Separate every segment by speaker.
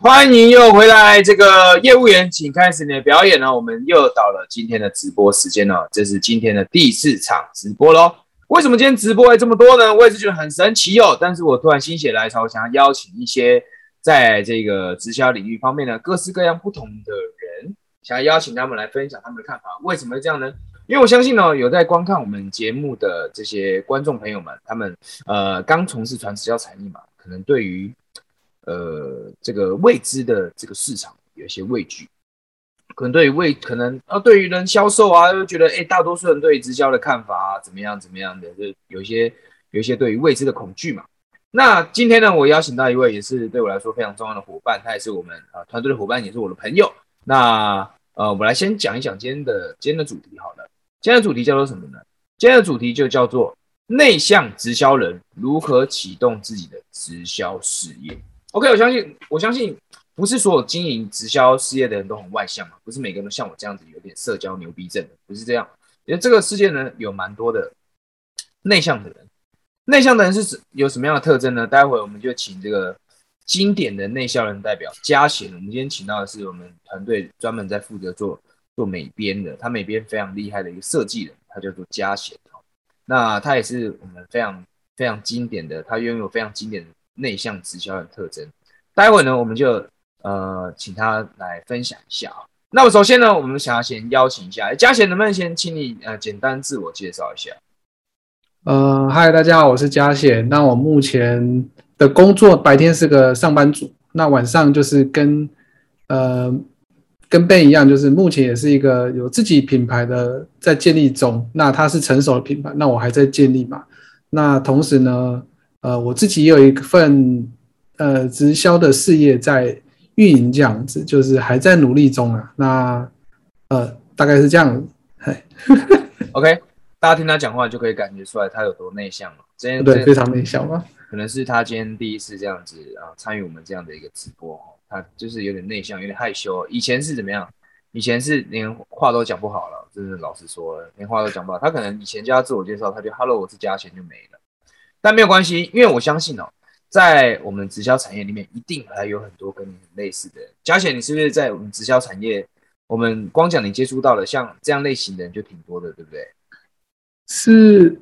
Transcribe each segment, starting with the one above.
Speaker 1: 欢迎又回来，这个业务员，请开始你的表演呢。我们又到了今天的直播时间了，这是今天的第四场直播喽。为什么今天直播会这么多呢？我也是觉得很神奇哦。但是我突然心血来潮，想要邀请一些在这个直销领域方面呢，各式各样不同的人，想要邀请他们来分享他们的看法。为什么这样呢？因为我相信呢，有在观看我们节目的这些观众朋友们，他们呃刚从事传直销产业嘛，可能对于呃，这个未知的这个市场有一些畏惧，可能对于未可能啊，对于人销售啊，又觉得哎，大多数人对直销的看法啊，怎么样怎么样的，就有一些有一些对于未知的恐惧嘛。那今天呢，我邀请到一位也是对我来说非常重要的伙伴，他也是我们啊团队的伙伴，也是我的朋友。那呃，我来先讲一讲今天的今天的主题好了。今天的主题叫做什么呢？今天的主题就叫做内向直销人如何启动自己的直销事业。OK，我相信，我相信不是所有经营直销事业的人都很外向嘛，不是每个人都像我这样子有点社交牛逼症的，不是这样。因为这个世界呢，有蛮多的内向的人。内向的人是有什么样的特征呢？待会我们就请这个经典的内向人代表嘉贤。我们今天请到的是我们团队专门在负责做做美编的，他美编非常厉害的一个设计人，他叫做嘉贤。那他也是我们非常非常经典的，他拥有非常经典的。内向直销的特征，待会呢，我们就呃请他来分享一下啊。那么首先呢，我们想要先邀请一下嘉贤，能不能先请你呃简单自我介绍一下？
Speaker 2: 呃，嗨，大家好，我是嘉贤。那我目前的工作白天是个上班族，那晚上就是跟呃跟 Ben 一样，就是目前也是一个有自己品牌的在建立中。那它是成熟的品牌，那我还在建立嘛。那同时呢？呃，我自己也有一份呃直销的事业在运营，这样子就是还在努力中啊。那呃，大概是这样。嘿
Speaker 1: OK，大家听他讲话就可以感觉出来他有多内向了。
Speaker 2: 真对，非常内向吗？
Speaker 1: 可能是他今天第一次这样子啊，参与我们这样的一个直播哦。他就是有点内向，有点害羞。以前是怎么样？以前是连话都讲不好了，真是老实说了，连话都讲不好。他可能以前叫他自我介绍，他就 Hello，我是嘉贤就没了。但没有关系，因为我相信哦，在我们直销产业里面，一定还有很多跟你很类似的。嘉贤，你是不是在我们直销产业？我们光讲你接触到的像这样类型的人就挺多的，对不对？
Speaker 2: 是，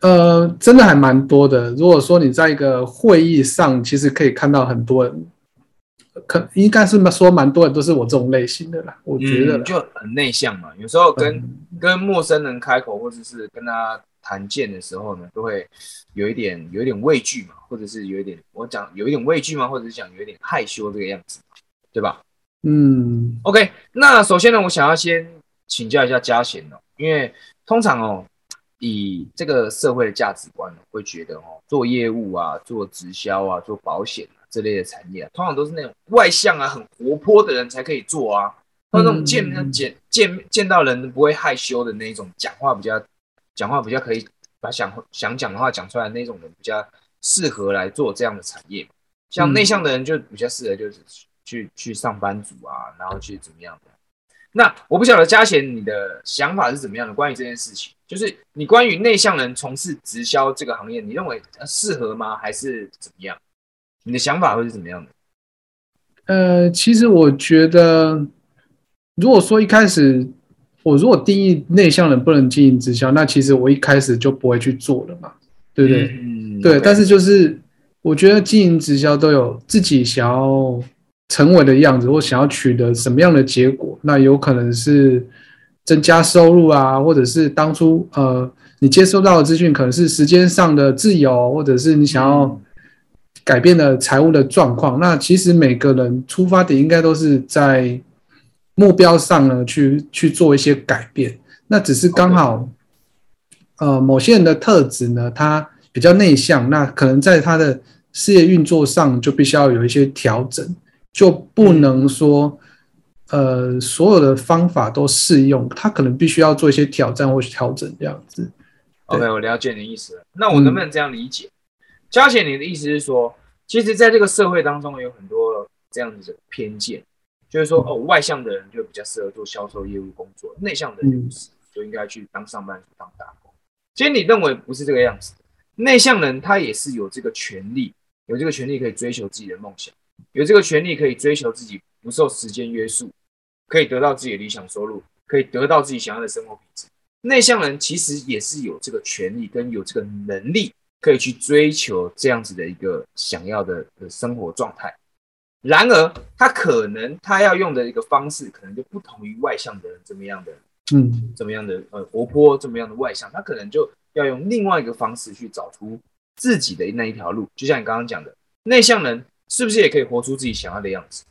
Speaker 2: 呃，真的还蛮多的。如果说你在一个会议上，其实可以看到很多人，可应该是说蛮多人都是我这种类型的啦。我觉得
Speaker 1: 就很内向嘛，有时候跟跟陌生人开口，或者是跟他。谈见的时候呢，都会有一点有一点畏惧嘛，或者是有一点我讲有一点畏惧嘛，或者是讲有一点害羞这个样子，对吧？
Speaker 2: 嗯
Speaker 1: ，OK。那首先呢，我想要先请教一下嘉贤哦，因为通常哦，以这个社会的价值观会觉得哦，做业务啊，做直销啊，做保险啊这类的产业，通常都是那种外向啊、很活泼的人才可以做啊，那种见见见见到人不会害羞的那种，讲话比较。讲话比较可以把想想讲的话讲出来那种人比较适合来做这样的产业，像内向的人就比较适合就是去去上班族啊，然后去怎么样的。那我不晓得嘉贤你的想法是怎么样的？关于这件事情，就是你关于内向人从事直销这个行业，你认为适合吗？还是怎么样？你的想法会是怎么样的？
Speaker 2: 呃，其实我觉得，如果说一开始。我如果定义内向人不能经营直销，那其实我一开始就不会去做了嘛，对不对？
Speaker 1: 嗯，
Speaker 2: 对。但是就是我觉得经营直销都有自己想要成为的样子，或想要取得什么样的结果。那有可能是增加收入啊，或者是当初呃你接收到的资讯可能是时间上的自由，或者是你想要改变的财务的状况。那其实每个人出发点应该都是在。目标上呢，去去做一些改变，那只是刚好，呃，某些人的特质呢，他比较内向，那可能在他的事业运作上就必须要有一些调整，就不能说，呃，所有的方法都适用，他可能必须要做一些挑战或调整这样子。
Speaker 1: OK，我了解你的意思了。那我能不能这样理解？嘉贤，你的意思是说，其实在这个社会当中有很多这样子的偏见。就是说，哦，外向的人就比较适合做销售业务工作，内向的人就应该去当上班族、当打工。其实你认为不是这个样子，内向人他也是有这个权利，有这个权利可以追求自己的梦想，有这个权利可以追求自己不受时间约束，可以得到自己的理想收入，可以得到自己想要的生活品质。内向人其实也是有这个权利跟有这个能力，可以去追求这样子的一个想要的的生活状态。然而，他可能他要用的一个方式，可能就不同于外向的人怎么样的，
Speaker 2: 嗯，
Speaker 1: 怎么样的呃活泼，怎么样的外向，他可能就要用另外一个方式去找出自己的那一条路。就像你刚刚讲的，内向人是不是也可以活出自己想要的样子？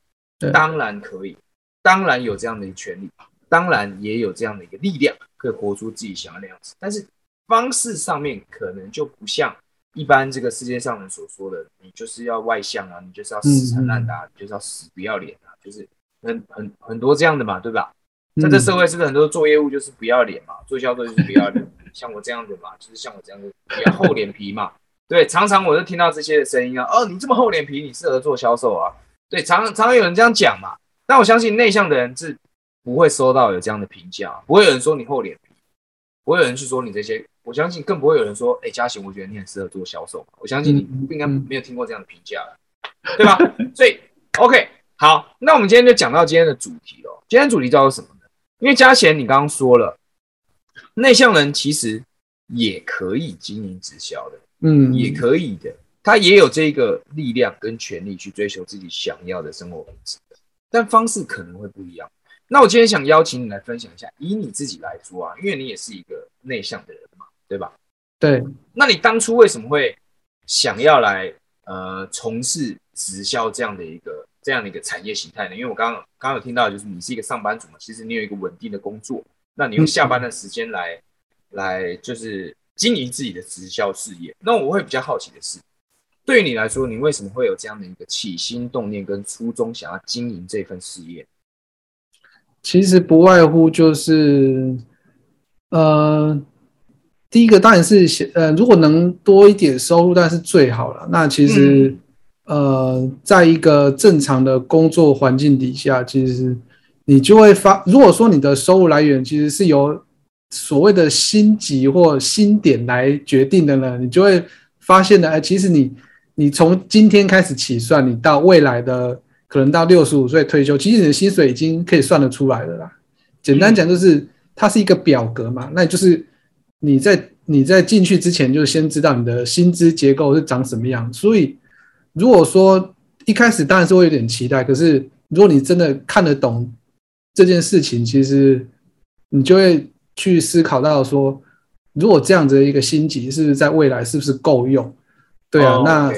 Speaker 1: 当然可以，当然有这样的一个权利，当然也有这样的一个力量，可以活出自己想要的样子。但是方式上面可能就不像一般这个世界上人所说的，你就是要外向啊，你就是要死缠烂打，你就是要死不要脸啊，就是很很很多这样的嘛，对吧？在这社会是不是很多做业务就是不要脸嘛，做销售就是不要脸，像我这样的嘛，就是像我这样的比较厚脸皮嘛。对，常常我就听到这些的声音啊，哦，你这么厚脸皮，你适合做销售啊。对，常常常有人这样讲嘛。但我相信内向的人是不会收到有这样的评价，不会有人说你厚脸皮，不会有人去说你这些。我相信更不会有人说，哎，嘉贤，我觉得你很适合做销售。我相信你
Speaker 2: 不
Speaker 1: 应该没有听过这样的评价了，对吧？所以，OK，好，那我们今天就讲到今天的主题喽。今天主题叫做什么呢？因为嘉贤你刚刚说了，内向人其实也可以经营直销的。
Speaker 2: 嗯，
Speaker 1: 也可以的，他也有这个力量跟权利去追求自己想要的生活品质，但方式可能会不一样。那我今天想邀请你来分享一下，以你自己来说啊，因为你也是一个内向的人嘛，对吧？
Speaker 2: 对，
Speaker 1: 那你当初为什么会想要来呃从事直销这样的一个这样的一个产业形态呢？因为我刚刚有听到，就是你是一个上班族嘛，其实你有一个稳定的工作，那你用下班的时间来、来就是经营自己的直销事业。那我会比较好奇的是，对于你来说，你为什么会有这样的一个起心动念跟初衷，想要经营这份事业？
Speaker 2: 其实不外乎就是，呃，第一个当然是想呃，如果能多一点收入，当然是最好了。那其实，呃，在一个正常的工作环境底下，其实你就会发，如果说你的收入来源其实是由所谓的薪级或薪点来决定的呢，你就会发现呢，哎，其实你你从今天开始起算，你到未来的可能到六十五岁退休，其实你的薪水已经可以算得出来了啦。简单讲就是它是一个表格嘛，那就是你在你在进去之前就先知道你的薪资结构是长什么样。所以如果说一开始当然是会有点期待，可是如果你真的看得懂这件事情，其实你就会去思考到说，如果这样子的一个星级是是在未来是不是够用？对啊，
Speaker 1: 哦
Speaker 2: 那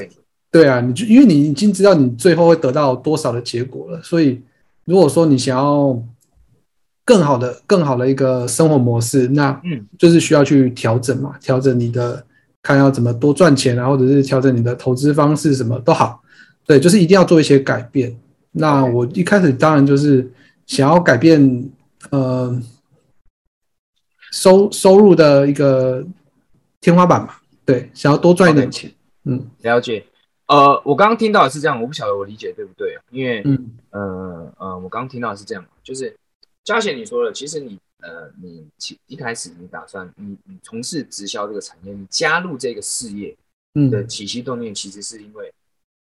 Speaker 2: 对啊，你就因为你已经知道你最后会得到多少的结果了，所以如果说你想要更好的、更好的一个生活模式，那
Speaker 1: 嗯
Speaker 2: 就是需要去调整嘛，调整你的看要怎么多赚钱啊，或者是调整你的投资方式，什么都好。对，就是一定要做一些改变。那我一开始当然就是想要改变，呃，收收入的一个天花板嘛，对，想要多赚一点钱。嗯
Speaker 1: 了解。呃，我刚刚听到的是这样，我不晓得我理解对不对啊？因为
Speaker 2: 嗯
Speaker 1: 呃呃，我刚刚听到的是这样，就是嘉贤你说了，其实你呃你起一开始你打算你你从事直销这个产业，你加入这个事业的
Speaker 2: 嗯
Speaker 1: 起心动念，其实是因为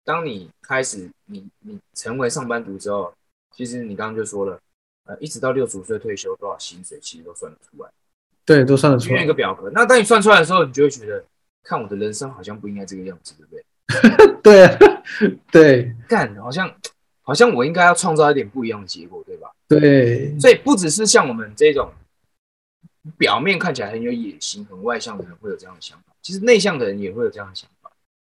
Speaker 1: 当你开始你你成为上班族之后，其实你刚刚就说了，呃，一直到六十五岁退休多少薪水，其实都算得出来，
Speaker 2: 对，都算得出来
Speaker 1: 一。个表格。那当你算出来的时候，你就会觉得，看我的人生好像不应该这个样子，对不对？
Speaker 2: 对啊 对
Speaker 1: 干，好像好像我应该要创造一点不一样的结果，对吧？
Speaker 2: 对，
Speaker 1: 所以不只是像我们这种表面看起来很有野心、很外向的人会有这样的想法，其实内向的人也会有这样的想法。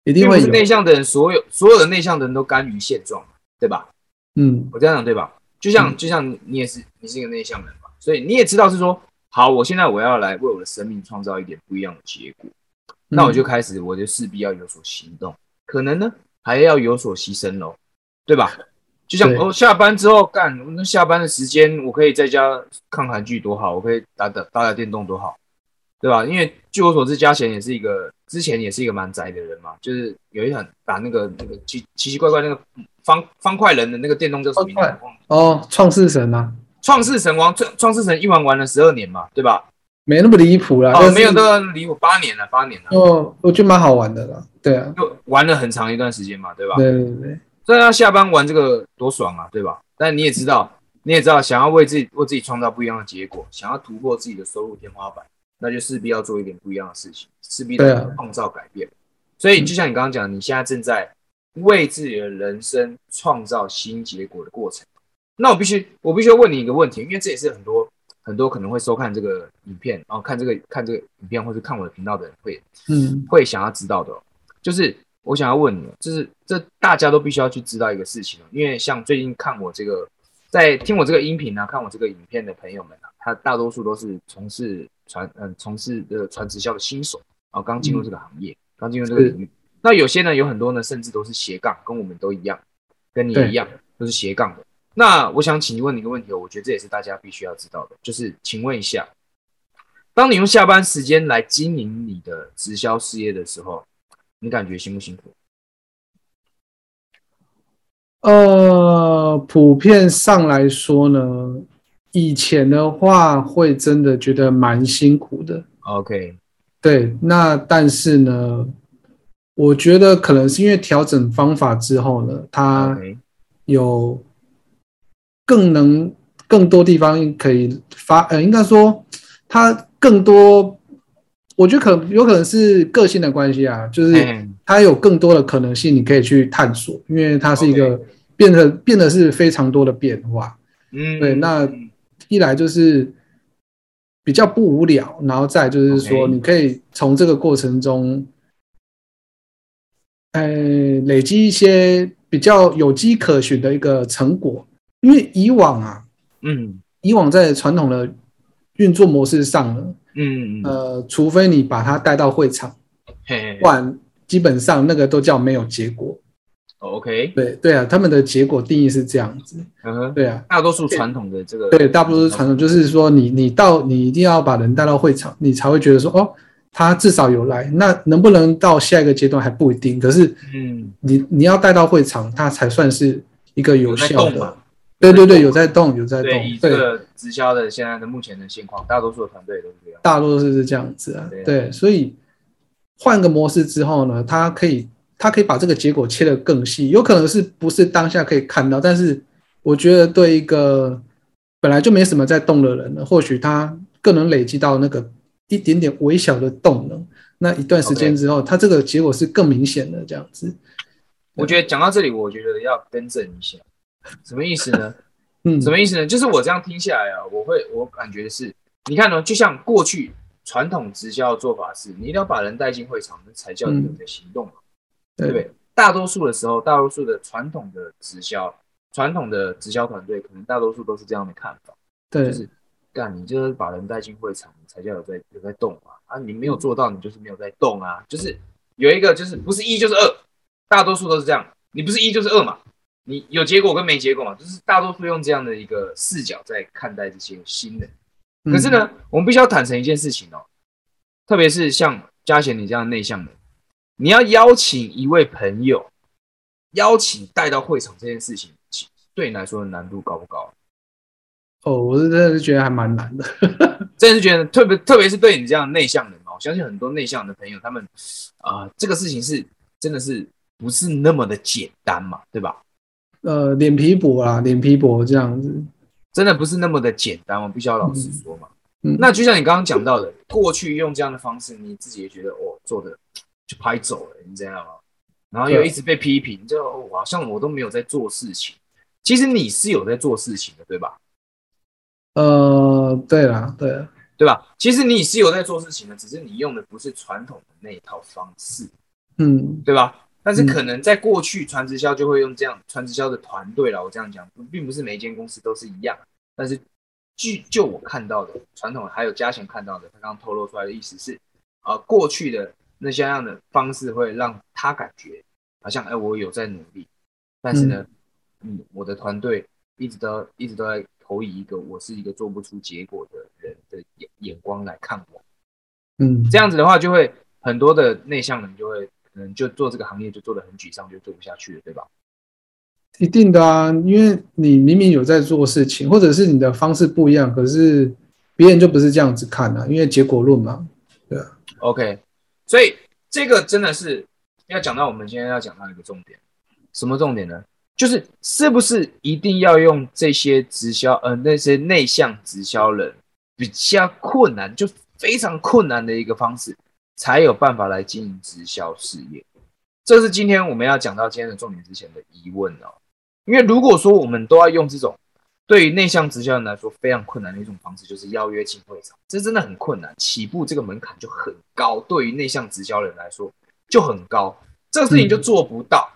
Speaker 2: 一定会
Speaker 1: 内向的人，所有所有的内向的人都甘于现状，对吧？
Speaker 2: 嗯
Speaker 1: 我这样讲对吧？就像
Speaker 2: 嗯
Speaker 1: 就像你也是，你是一个内向人嘛，所以你也知道是说，好，我现在我要来为我的生命创造一点不一样的结果，那我就开始，我就势必要有所行动，可能呢还要有所牺牲喽，对吧？就像
Speaker 2: 对
Speaker 1: 我、下班之后干，那下班的时间我可以在家看韩剧多好，我可以打打打打电动多好，对吧？因为据我所知，嘉贤也是一个之前也是一个蛮宅的人嘛，就是有一很打那个那个奇奇奇怪怪那个方方块人的那个电动叫什么
Speaker 2: 哦，创世神啊，
Speaker 1: 创世神王，创创世神一玩玩了十二年嘛，对吧？
Speaker 2: 没那么离谱啦。
Speaker 1: 哦，没有，都离我八年了，八年了，
Speaker 2: 哦，我觉得蛮好玩的啦。对啊，
Speaker 1: 就玩了很长一段时间嘛，对吧？
Speaker 2: 对对对，
Speaker 1: 虽然他下班玩这个多爽啊，对吧？但你也知道，你也知道，想要为自己为自己创造不一样的结果，想要突破自己的收入天花板，那就势必要做一点不一样的事情，势必
Speaker 2: 对啊
Speaker 1: 得创造改变。所以就像你刚刚讲，你现在正在为自己的人生创造新结果的过程。那我必须，我必须要问你一个问题，因为这也是很多很多可能会收看这个影片，然后看这个看这个影片或是看我的频道的人会
Speaker 2: 嗯
Speaker 1: 会想要知道的哦、就是我想要问你哦，就是这大家都必须要去知道一个事情哦，因为像最近看我这个，在听我这个音频啊，看我这个影片的朋友们啊，他大多数都是从事传嗯从事的传直销的新手啊，刚进入这个行业，刚进入这个领域。那有些呢，有很多呢，甚至都是斜杠，跟我们都一样，跟你一样，都是斜杠的。那我想请问你一个问题哦，我觉得这也是大家必须要知道的，就是请问一下，当你用下班时间来经营你的直销事业的时候，你感觉辛不辛苦？
Speaker 2: 呃，普遍上来说呢，以前的话会真的觉得蛮辛苦的。
Speaker 1: OK，
Speaker 2: 对，那但是呢，我觉得可能是因为调整方法之后呢，它有更能更多地方可以发，呃，应该说它更多，我觉得可能有可能是个性的关系啊，就是
Speaker 1: 嗯
Speaker 2: 它有更多的可能性你可以去探索，因为它是一个变得变得是非常多的变化。
Speaker 1: 嗯，
Speaker 2: 对那
Speaker 1: 嗯
Speaker 2: 一来就是比较不无聊，然后再就是说，你可以从这个过程中，呃，累积一些比较有机可循的一个成果。因为以往啊，
Speaker 1: 嗯。
Speaker 2: 以往在传统的运作模式上呢，
Speaker 1: 嗯嗯，
Speaker 2: 呃，除非你把它带到会场，
Speaker 1: 嘿
Speaker 2: 不然基本上那个都叫没有结果。
Speaker 1: ，OK，
Speaker 2: 对对啊，他们的结果定义是这样子。对啊，
Speaker 1: 大多数传统的这个，
Speaker 2: 对，大多数传统，就是说你你到你一定要把人带到会场，你才会觉得说哦，他至少有来。那能不能到下一个阶段还不一定，可是
Speaker 1: 嗯，
Speaker 2: 你你要带到会场，他才算是一个有效的对对对，有在动，有在
Speaker 1: 对，
Speaker 2: 动
Speaker 1: 以，这
Speaker 2: 对，
Speaker 1: 个直销的现在的目前的现况，大多数的团队都是这样。
Speaker 2: 大多数是这样子啊
Speaker 1: 对
Speaker 2: 所以换个模式之后呢，它可以它可以把这个结果切得更细，有可能是不是当下可以看到，但是我觉得对一个本来就没什么在动的人呢，或许他更能累积到那个一点点微小的动能。那一段时间之后，他这个结果是更明显的这样子。
Speaker 1: 我觉得讲到这里，我觉得要更正一下，什么意思呢？
Speaker 2: 嗯，
Speaker 1: 什么意思呢？就是我这样听下来啊，我会我感觉是，你看呢，就像过去传统直销的做法是，你一定要把人带进会场，那才叫你有在行动嘛，对不
Speaker 2: 对
Speaker 1: 对？大多数的时候，大多数的传统的直销，传统的直销团队，可能大多数都是这样的看法，
Speaker 2: 对
Speaker 1: 就是干你就是把人带进会场，你才叫有在有在动嘛，啊，你没有做到，你就是没有在动啊，就是有一个就是不是一就是二，大多数都是这样，你不是一就是二嘛，你有结果跟没结果嘛，就是大多数用这样的一个视角在看待这些新人。可是，呢，我们必须要坦诚一件事情哦，特别是像嘉贤你这样内向的，你要邀请一位朋友，邀请带到会场这件事情，其对你来说的难度高不高？
Speaker 2: 哦，我是真的是觉得还蛮难的。
Speaker 1: 真的是觉得特别，特别是对你这样内向人哦，我相信很多内向的朋友，他们啊、这个事情是真的是不是那么的简单嘛，对吧？
Speaker 2: 呃，脸皮薄啦，脸皮薄这样子。
Speaker 1: 真的不是那么的简单，我必须要老实说嘛。
Speaker 2: 嗯，
Speaker 1: 那就像你刚刚讲到的，过去用这样的方式，你自己也觉得哦，做的就拍走了，你知道吗？然后又一直被批评，就哦好像我都没有在做事情。其实你是有在做事情的，对吧？
Speaker 2: 呃，对啦，对啦，
Speaker 1: 对吧？其实你是有在做事情的，只是你用的不是传统的那一套方式，
Speaker 2: 嗯
Speaker 1: 对吧？但是可能在过去传直销就会用这样传直销的团队啦，我这样讲，并不是每一间公司都是一样。但是据就我看到的传统，还有嘉贤看到的，他刚刚透露出来的意思是，啊、过去的那些样的方式会让他感觉好像，哎，我有在努力，但是呢，嗯，我的团队一直都一直都在投以一个我是一个做不出结果的人的眼眼光来看我。
Speaker 2: 嗯，
Speaker 1: 这样子的话，就会很多的内向人就会可能就做这个行业就做的很沮丧，就做不下去了，对吧？
Speaker 2: 一定的啊，因为你明明有在做事情，或者是你的方式不一样，可是别人就不是这样子看啊，因为结果论嘛。
Speaker 1: 对 OK，所以这个真的是要讲到我们今天要讲到一个重点，什么重点呢？就是是不是一定要用这些直销，呃，那些内向直销人比较困难，就非常困难的一个方式，才有办法来经营直销事业？这是今天我们要讲到今天的重点之前的疑问哦。因为如果说我们都要用这种对于内向直销人来说非常困难的一种方式，就是邀约进会场，这真的很困难，起步这个门槛就很高，对于内向直销人来说就很高，这个事情就做不到。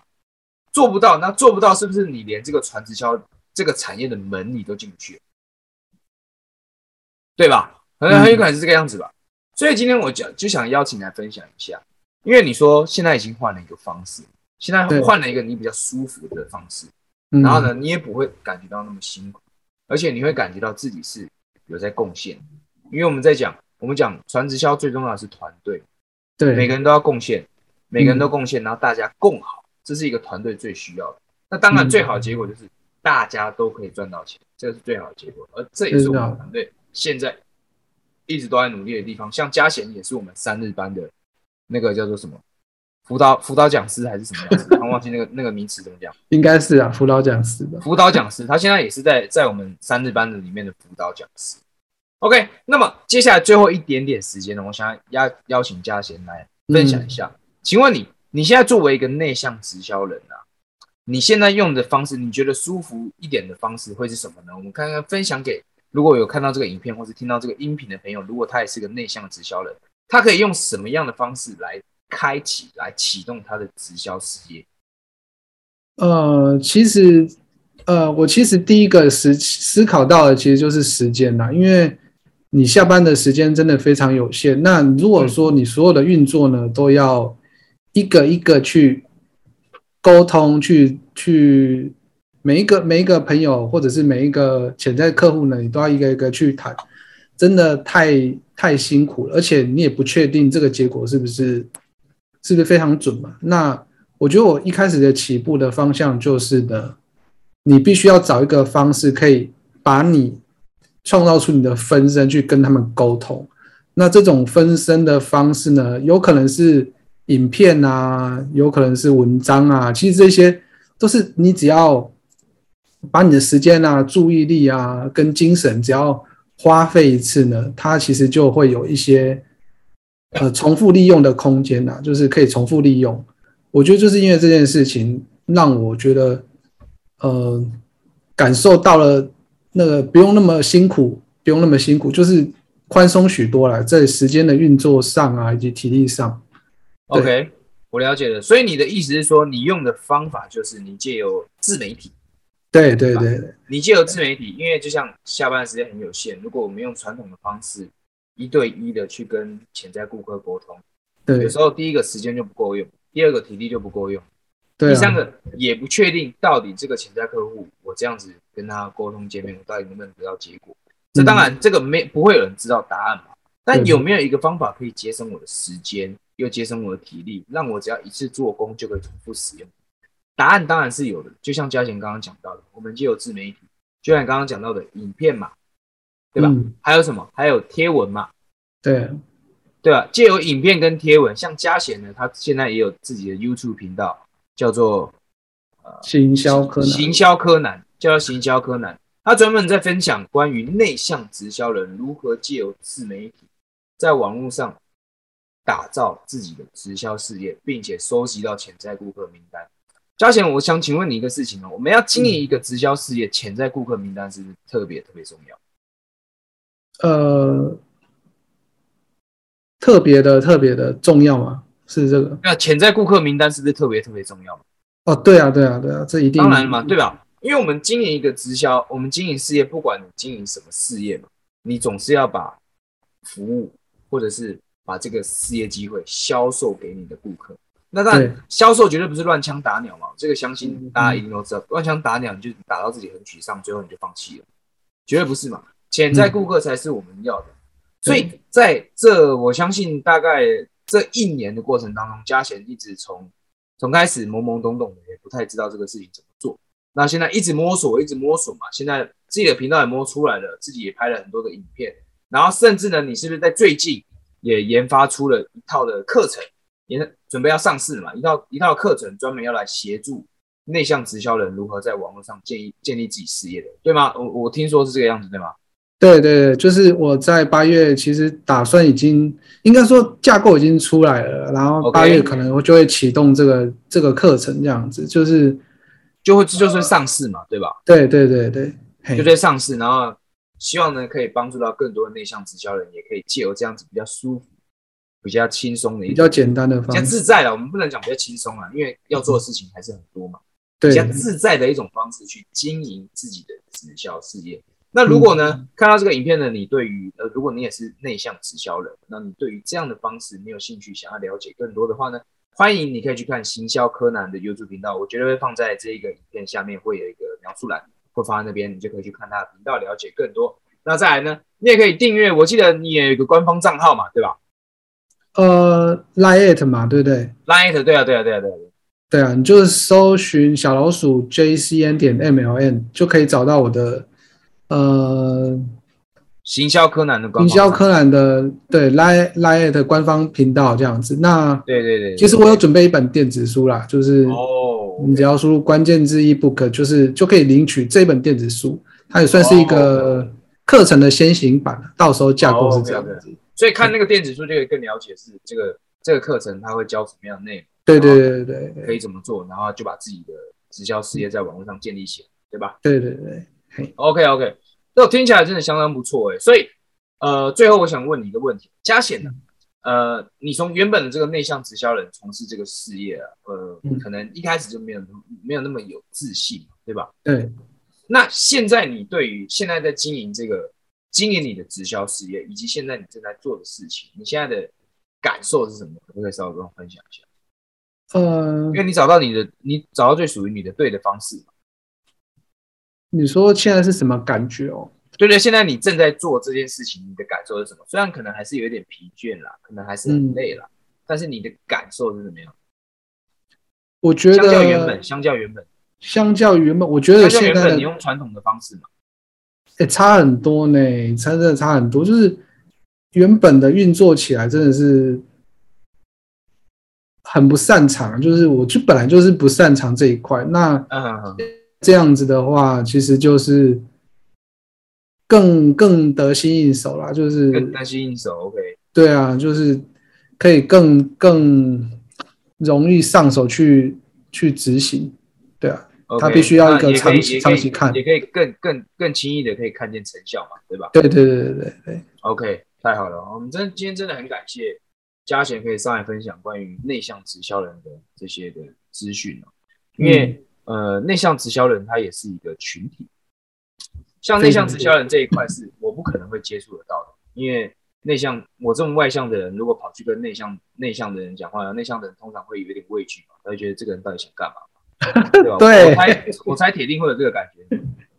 Speaker 1: 做不到，那做不到，是不是你连这个传直销这个产业的门你都进不去，对吧？很很有可能是这个样子吧。所以今天我讲就想邀请你来分享一下，因为你说现在已经换了一个方式，现在换了一个你比较舒服的方式，然后呢，你也不会感觉到那么辛苦，而且你会感觉到自己是有在贡献。因为我们在讲，我们讲传直销最重要的是团队，
Speaker 2: 对，
Speaker 1: 每个人都要贡献，每个人都贡献，然后大家共好。这是一个团队最需要的。那当然，最好的结果就是大家都可以赚到钱，这是最好的结果。而这也是我们团队现在一直都在努力的地方。像嘉贤也是我们三日班的那个叫做什么辅导辅导讲师还是什么样子？我忘记那个那个名词怎么讲？
Speaker 2: 应该是啊，辅导讲师的
Speaker 1: 辅导讲师。他现在也是在在我们三日班的里面的辅导讲师。OK，那么接下来最后一点点时间呢，我想邀邀请嘉贤来分享一下。请问你？你现在作为一个内向直销人啊，你现在用的方式，你觉得舒服一点的方式会是什么呢？我们看看分享给如果有看到这个影片或是听到这个音频的朋友，如果他也是个内向直销人，他可以用什么样的方式来开启、来启动他的直销事业？
Speaker 2: 呃，其实，呃，我其实第一个思思考到的其实就是时间啦，因为你下班的时间真的非常有限。那如果说你所有的运作呢都要一个一个去沟通，去去每一个每一个朋友，或者是每一个潜在客户呢，你都要一个一个去谈，真的太太辛苦了，而且你也不确定这个结果是不是是不是非常准嘛？那我觉得我一开始的起步的方向就是的，你必须要找一个方式，可以把你创造出你的分身去跟他们沟通。那这种分身的方式呢，有可能是。影片啊，有可能是文章啊，其实这些都是你只要把你的时间啊、注意力啊跟精神，只要花费一次呢，它其实就会有一些呃重复利用的空间呐，就是可以重复利用。我觉得就是因为这件事情，让我觉得呃感受到了那个不用那么辛苦，不用那么辛苦，就是宽松许多了，在时间的运作上啊，以及体力上。
Speaker 1: OK，我了解了。所以你的意思是说，你用的方法就是你借由自媒体。
Speaker 2: 对对对，
Speaker 1: 你借由自媒体，因为就像下班的时间很有限，如果我们用传统的方式一对一的去跟潜在顾客沟通，
Speaker 2: 对，
Speaker 1: 有时候第一个时间就不够用，第二个体力就不够用，
Speaker 2: 第
Speaker 1: 三个也不确定到底这个潜在客户我这样子跟他沟通见面，我到底能不能得到结果？这当然这个没不会有人知道答案嘛。但有没有一个方法可以节省我的时间，又节省我的体力，让我只要一次做工就可以重复使用？答案当然是有的。就像嘉贤刚刚讲到的，我们就有自媒体，就像刚刚讲到的影片嘛，对吧？还有什么？还有贴文嘛？
Speaker 2: 对，
Speaker 1: 对吧？借由影片跟贴文，像嘉贤呢，他现在也有自己的 YouTube 频道，叫做
Speaker 2: 呃行销柯南，
Speaker 1: 行销柯南叫做行销柯南，他专门在分享关于内向直销人如何借由自媒体。在网络上打造自己的直销事业，并且收集到潜在顾客名单。嘉贤，我想请问你一个事情哦，我们要经营一个直销事业，潜在顾客名单是不是特别特别重要？
Speaker 2: 呃，特别的特别的重要吗？是这个？
Speaker 1: 那潜在顾客名单是不是特别特别重要？
Speaker 2: 哦，对啊，对啊，对啊，这一定
Speaker 1: 当然嘛，对吧？因为我们经营一个直销，我们经营事业，不管你经营什么事业嘛，你总是要把服务。或者是把这个事业机会销售给你的顾客，那当然销售绝对不是乱枪打鸟嘛，这个相信大家一定都知道，乱枪打鸟你就打到自己很沮丧，最后你就放弃了，绝对不是嘛，潜在顾客才是我们要的。所以在这我相信大概这一年的过程当中，嘉贤一直从从开始懵懵懂懂的，也不太知道这个事情怎么做，那现在一直摸索，一直摸索嘛，现在自己的频道也摸出来了，自己也拍了很多的影片。然后甚至呢，你是不是在最近也研发出了一套的课程，也准备要上市了嘛？一套一套课程专门要来协助内向直销人如何在网络上建立建立自己事业的，对吗？我我听说是这个样子，对吗？
Speaker 2: 对对对，就是我在八月其实打算已经应该说架构已经出来了，然后八月可能我就会启动这个这个课程这样子，就是
Speaker 1: 就会就是上市嘛，对吧？
Speaker 2: 对对对对，
Speaker 1: 就在上市，然后希望呢可以帮助到更多的内向直销人，也可以借由这样子比较舒服、比较轻松的一
Speaker 2: 比较简单的方
Speaker 1: 比较，自在了。我们不能讲比较轻松啊，因为要做的事情还是很多嘛。
Speaker 2: 对比
Speaker 1: 较自在的一种方式去经营自己的直销事业。那如果呢，看到这个影片呢，你对于呃，如果你也是内向直销人，那你对于这样的方式你有兴趣，想要了解更多的话呢，欢迎你可以去看行销柯南的 YouTube 频道，我绝对会放在这个影片下面会有一个描述栏，会放在那边，你就可以去看他的频道，了解更多。那再来呢，你也可以订阅，我记得你也有一个官方账号嘛，对吧
Speaker 2: 呃，Lite 嘛，对不对
Speaker 1: ？？Line，对啊，对啊，对啊，对啊。
Speaker 2: 对啊，你就是搜寻小老鼠 JCN 点 MLN 就可以找到我的呃
Speaker 1: 行销柯南的
Speaker 2: 行销柯南的对 Lite Lite 官方频道这样子。那
Speaker 1: 对对对，
Speaker 2: 其实我有准备一本电子书啦，就是
Speaker 1: 哦，
Speaker 2: 你只要输入关键字 ebook，就是就可以领取这本电子书，它也算是一
Speaker 1: 哦
Speaker 2: 个课程的先行版，到时候架构是这样子。
Speaker 1: 所以看那个电子书就可以更了解是这个这个课程它会教什么样的内容，
Speaker 2: 对对对对
Speaker 1: 可以怎么做，然后就把自己的直销事业在网络上建立起来，对吧
Speaker 2: 对对对
Speaker 1: ，？OK OK，这听起来真的相当不错诶。所以呃，最后我想问你一个问题，嘉贤呢？呃，你从原本的这个内向直销人从事这个事业啊，呃，
Speaker 2: 嗯
Speaker 1: 可能一开始就没有没有那么有自信，对吧？
Speaker 2: 对，
Speaker 1: 那现在你对于现在在经营这个经营你的直销事业，以及现在你正在做的事情，你现在的感受是什么？可不可以稍微跟我分享一下？
Speaker 2: 呃
Speaker 1: 因，为你找到你的，你找到最属于你的对的方式嘛。
Speaker 2: 你说现在是什么感觉哦？
Speaker 1: 对对，现在你正在做这件事情，你的感受是什么？虽然可能还是有一点疲倦啦，可能还是很累啦，但是你的感受是怎么样？
Speaker 2: 我觉得
Speaker 1: 相较原本，相较原本，
Speaker 2: 相较于原本，我觉得现在
Speaker 1: 你用传统的方式嘛？
Speaker 2: 欸、差很多呢，差真的差很多。就是原本的运作起来真的是很不擅长，就是我就本来就是不擅长这一块。那这样子的话，其实就是更更得心应手啦，就是
Speaker 1: 更担心应手，OK。
Speaker 2: 对啊，就是可以更更容易上手去去执行。对啊，它必须要一个长期长期看。
Speaker 1: 也可以更更更轻易的可以看见成效嘛，对吧？
Speaker 2: 对对对对对对
Speaker 1: ，？OK，太好了，我们真今天真的很感谢嘉贤可以上来分享关于内向直销人的这些的资讯哦，因为、呃内向直销人他也是一个群体，像内向直销人这一块是我不可能会接触得到的，因为内向我这种外向的人，如果跑去跟内向内向的人讲话，内向的人通常会有一点畏惧嘛，他会觉得这个人到底想干嘛？对吧？
Speaker 2: 对
Speaker 1: 我猜我猜铁定会有这个感觉。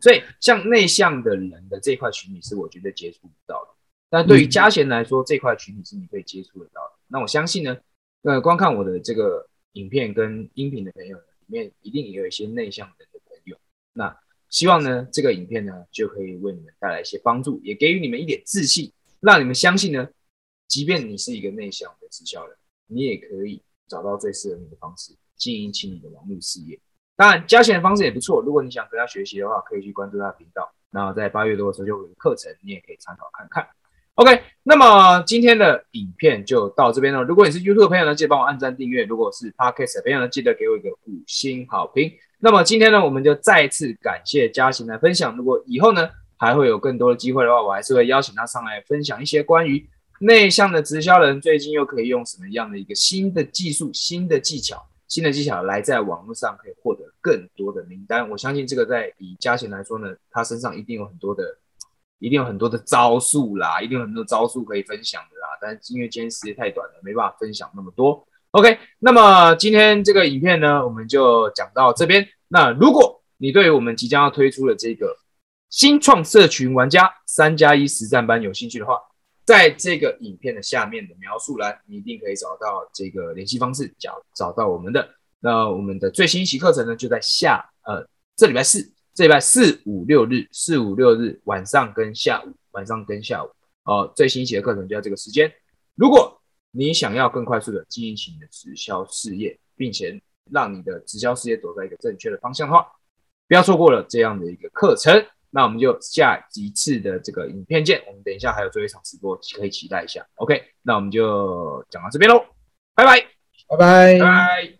Speaker 1: 所以像内向的人的这块群体是我觉得接触不到的。但对于嘉贤来说，这块群体是你可以接触得到的。那我相信呢，呃，观看我的这个影片跟音频的朋友呢，里面一定也有一些内向人的朋友。那希望呢，这个影片呢就可以为你们带来一些帮助，也给予你们一点自信，让你们相信呢，即便你是一个内向的直销人，你也可以找到最适合你的方式，经营起你的网络事业。当然，加钱的方式也不错。如果你想跟他学习的话，可以去关注他的频道。然后在八月多的时候就有课程，你也可以参考看看。OK，那么今天的影片就到这边了。如果你是 YouTube 的朋友呢，记得帮我按赞订阅；如果是 Podcast 的朋友呢，记得给我一个五星好评。那么今天呢，我们就再次感谢嘉行来分享。如果以后呢还会有更多的机会的话，我还是会邀请他上来分享一些关于内向的直销人最近又可以用什么样的一个新的技术、新的技巧。新的技巧来在网络上可以获得更多的名单，我相信这个在以嘉贤来说呢，他身上一定有很多的，一定有很多的招数啦，一定有很多招数可以分享的啦。但是因为今天时间太短了，没办法分享那么多。OK，那么今天这个影片呢，我们就讲到这边。那如果你对于我们即将要推出的这个新创社群玩家三加一实战班有兴趣的话，在这个影片的下面的描述栏，你一定可以找到这个联系方式，找找到我们的。那我们的最新一期课程呢，就在下呃这礼拜四，这礼拜四五六日，四五六日晚上跟下午，晚上跟下午哦、最新一期的课程就在这个时间。如果你想要更快速的经营起你的直销事业，并且让你的直销事业走在一个正确的方向的话，不要错过了这样的一个课程。那我们就下一次的这个影片见。我们等一下还有最后一场直播，可以期待一下。OK，那我们就讲到这边喽，拜拜，
Speaker 2: 拜拜
Speaker 1: 拜拜。